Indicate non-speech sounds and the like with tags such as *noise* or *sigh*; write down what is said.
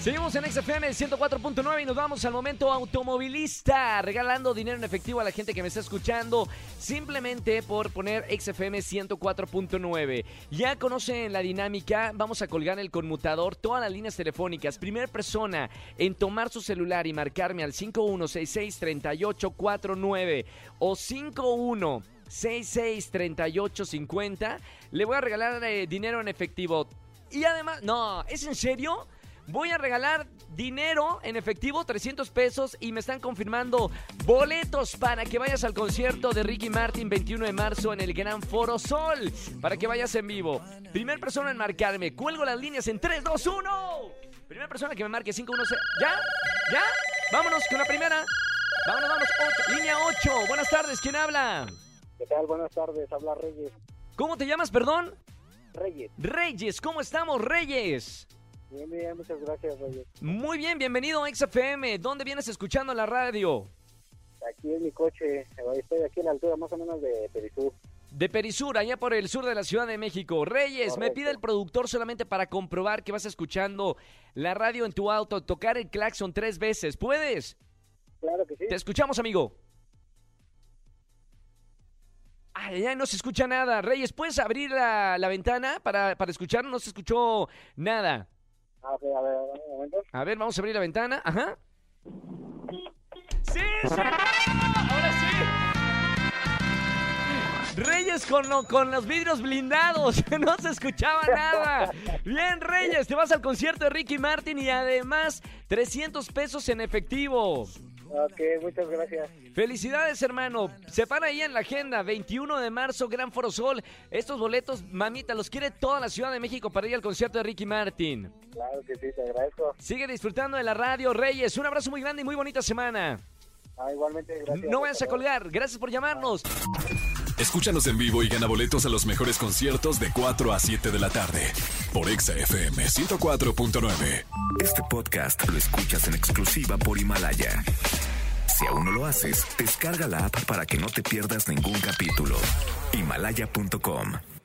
Seguimos en XFM 104.9 y nos vamos al momento automovilista, regalando dinero en efectivo a la gente que me está escuchando, simplemente por poner XFM 104.9. Ya conocen la dinámica, vamos a colgar el conmutador, todas las líneas telefónicas. Primera persona en tomar su celular y marcarme al 5166-3849 o 51 663850, le voy a regalar eh, dinero en efectivo. Y además, no, ¿es en serio? Voy a regalar dinero en efectivo, 300 pesos, y me están confirmando boletos para que vayas al concierto de Ricky Martin 21 de marzo en el Gran Foro Sol, para que vayas en vivo. Primer persona en marcarme, cuelgo las líneas en 3, 2, 1. Primera persona que me marque 5, 1, 6. ¿Ya? ¿Ya? Vámonos con la primera. Vámonos, vámonos. Ocho, línea 8. Buenas tardes, ¿quién habla? ¿Qué tal? Buenas tardes, habla Reyes. ¿Cómo te llamas, perdón? Reyes. Reyes, ¿cómo estamos, Reyes? Bien, bien, muchas gracias, Reyes. Muy bien, bienvenido a XFM. ¿Dónde vienes escuchando la radio? Aquí en mi coche, estoy aquí en la altura más o menos de Perisur. De Perisur, allá por el sur de la Ciudad de México. Reyes, me pide el productor solamente para comprobar que vas escuchando la radio en tu auto, tocar el claxon tres veces. ¿Puedes? Claro que sí. Te escuchamos, amigo. Ay, ya no se escucha nada. Reyes, ¿puedes abrir la, la ventana para, para escuchar? No se escuchó nada. A ver, a ver, un momento. A ver, vamos a abrir la ventana. Ajá. ¡Sí, señor! ¡Ahora sí! Reyes con, lo- con los vidrios blindados. *laughs* No se escuchaba nada. Bien, Reyes, te vas al concierto de Ricky Martin y además 300 pesos en efectivo. Ok, muchas gracias. Felicidades, hermano. Se van ahí en la agenda. 21 de marzo, Gran Foro Sol. Estos boletos, mamita, los quiere toda la Ciudad de México para ir al concierto de Ricky Martin. Claro que sí, te agradezco. Sigue disfrutando de la radio, Reyes. Un abrazo muy grande y muy bonita semana. Ah, igualmente, gracias. No vayas a colgar. Gracias por llamarnos. Escúchanos en vivo y gana boletos a los mejores conciertos de 4 a 7 de la tarde por Exa FM 104.9. Este podcast lo escuchas en exclusiva por Himalaya. Si aún no lo haces, descarga la app para que no te pierdas ningún capítulo. Himalaya.com